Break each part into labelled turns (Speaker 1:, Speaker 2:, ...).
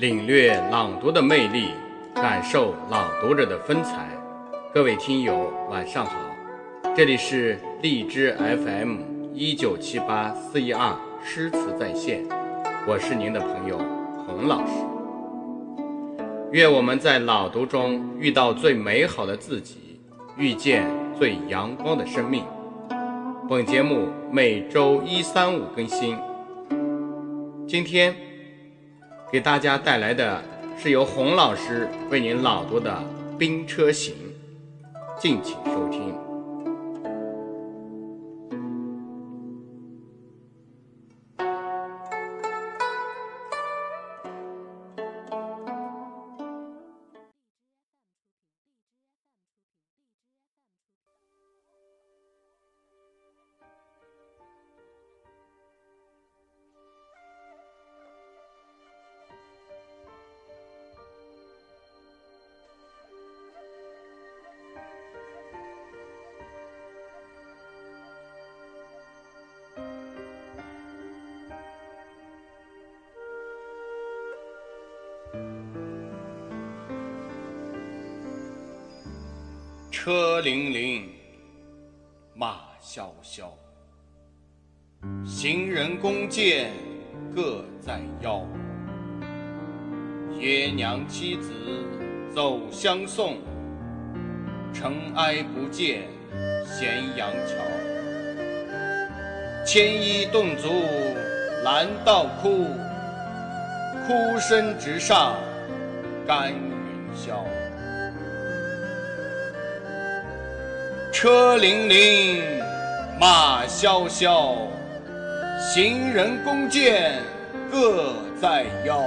Speaker 1: 领略朗读的魅力，感受朗读者的风采。各位听友，晚上好，这里是荔枝 FM 一九七八四一二诗词在线，我是您的朋友洪老师。愿我们在朗读中遇到最美好的自己，遇见最阳光的生命。本节目每周一、三、五更新。今天给大家带来的是由洪老师为您朗读的《兵车行》，敬请收听。车辚辚，马萧萧，行人弓箭各在腰。爷娘妻子走相送，尘埃不见咸阳桥。牵衣顿足拦道哭，哭声直上干云霄。车辚辚，马萧萧，行人弓箭各在腰。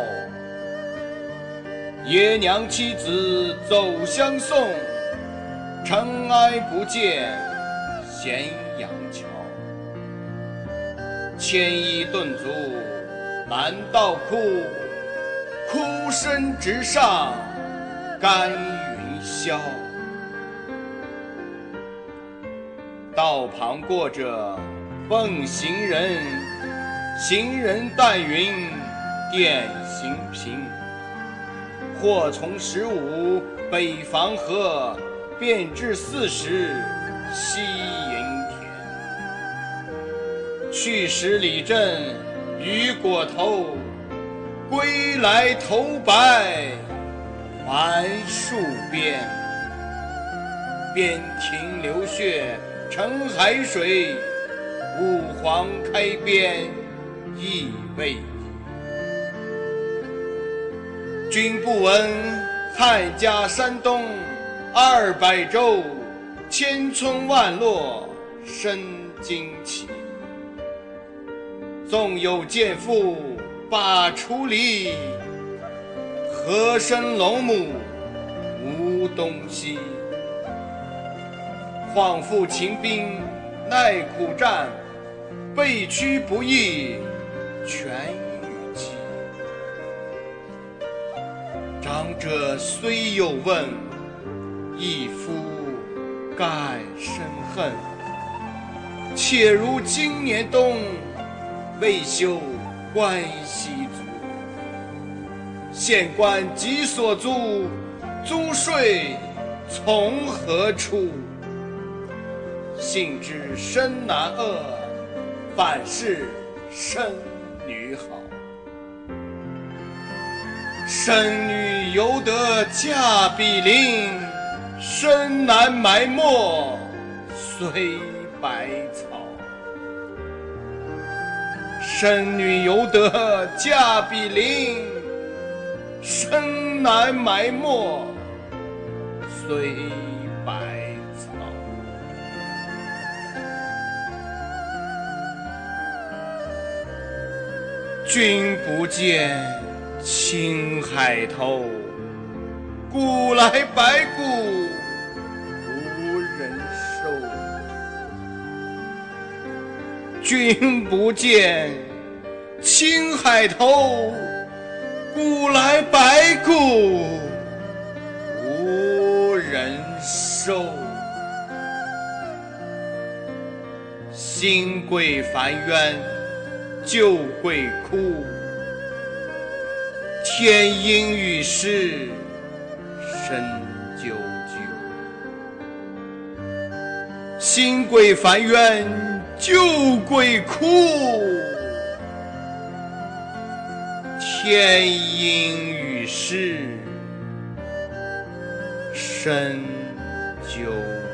Speaker 1: 爷娘妻子走相送，尘埃不见咸阳桥。牵衣顿足拦道哭，哭声直上干云霄。道旁过者奉行人，行人带云点行频。或从十五北防河，便至四十西营田。去时里正雨裹头，归来头白还戍边。边庭流血。成海水，五黄开边意未已。君不闻汉家山东二百州，千村万落生旌旗。纵有剑妇把锄犁，何生龙母无东西？况复秦兵耐苦战，被驱不易全与鸡。长者虽有问，一夫盖生恨。且如今年冬，未休关西卒。县官急所租，租税从何出？幸知生男恶，反是生女好。生女犹得嫁比邻，生男埋没随百草。生女犹得嫁比邻，生男埋没随百。君不见，青海头，古来白骨无人收。君不见，青海头，古来白骨无人收。新贵烦冤。就会哭。天阴雨湿，身啾啾。心鬼烦冤，旧鬼哭。天阴雨湿，身啾啾。